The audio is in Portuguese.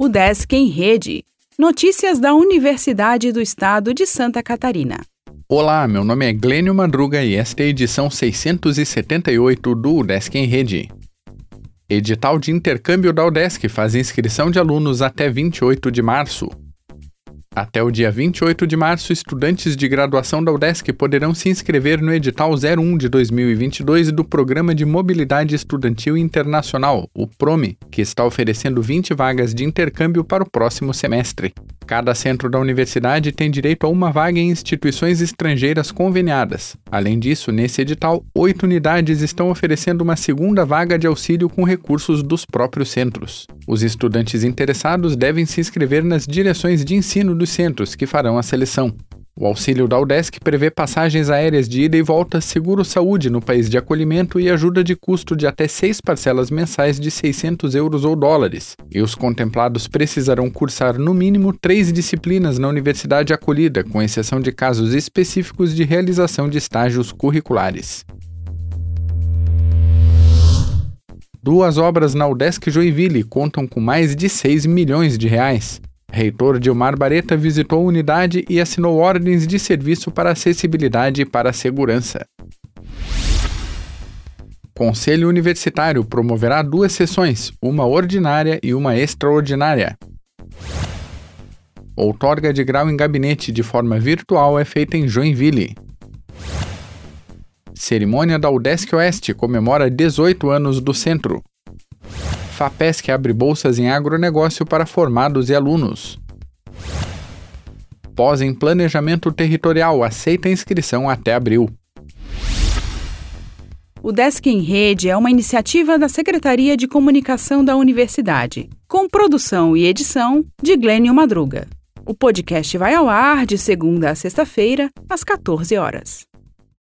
O Desk em Rede. Notícias da Universidade do Estado de Santa Catarina. Olá, meu nome é Glênio Madruga e esta é a edição 678 do UDESC em Rede. Edital de intercâmbio da UDESC faz inscrição de alunos até 28 de março. Até o dia 28 de março, estudantes de graduação da UDESC poderão se inscrever no edital 01 de 2022 do Programa de Mobilidade Estudantil Internacional, o PROME, que está oferecendo 20 vagas de intercâmbio para o próximo semestre. Cada centro da universidade tem direito a uma vaga em instituições estrangeiras conveniadas. Além disso, nesse edital, oito unidades estão oferecendo uma segunda vaga de auxílio com recursos dos próprios centros. Os estudantes interessados devem se inscrever nas direções de ensino dos centros que farão a seleção. O auxílio da UDESC prevê passagens aéreas de ida e volta, seguro-saúde no país de acolhimento e ajuda de custo de até seis parcelas mensais de 600 euros ou dólares. E os contemplados precisarão cursar no mínimo três disciplinas na universidade acolhida, com exceção de casos específicos de realização de estágios curriculares. Duas obras na UDESC Joinville contam com mais de 6 milhões de reais. Reitor Dilmar Bareta visitou a unidade e assinou ordens de serviço para acessibilidade e para segurança. Conselho Universitário promoverá duas sessões, uma ordinária e uma extraordinária. Outorga de grau em gabinete de forma virtual é feita em Joinville. Cerimônia da UDESC Oeste comemora 18 anos do centro. FAPESC abre bolsas em agronegócio para formados e alunos. Pós em Planejamento Territorial aceita inscrição até abril. O Desk em Rede é uma iniciativa da Secretaria de Comunicação da Universidade, com produção e edição de Glênio Madruga. O podcast vai ao ar de segunda a sexta-feira, às 14 horas.